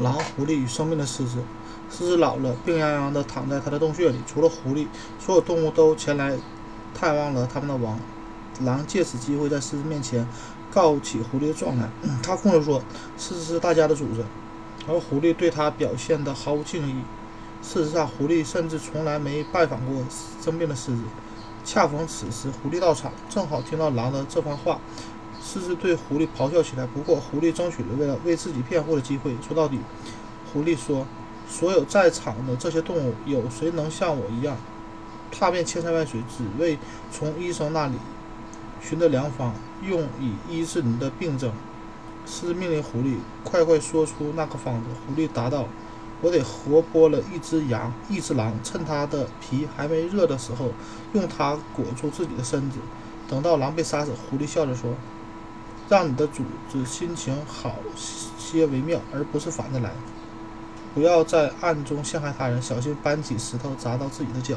狼、狐狸与生病的狮子。狮子老了，病殃殃地躺在他的洞穴里。除了狐狸，所有动物都前来探望了他们的王。狼借此机会在狮子面前告起狐狸的状态。他控诉说，狮子是大家的主子，而狐狸对他表现得毫无敬意。事实上，狐狸甚至从来没拜访过生病的狮子。恰逢此时，狐狸到场，正好听到狼的这番话。狮子对狐狸咆哮起来。不过，狐狸争取了为了为自己辩护的机会。说到底，狐狸说：“所有在场的这些动物，有谁能像我一样，踏遍千山万水，只为从医生那里寻得良方，用以医治你的病症？”狮子命令狐狸快快说出那个方子。狐狸答道。我得活剥了一只羊，一只狼，趁它的皮还没热的时候，用它裹住自己的身子。等到狼被杀死，狐狸笑着说：“让你的主子心情好些为妙，而不是反着来。不要在暗中陷害他人，小心搬起石头砸到自己的脚。”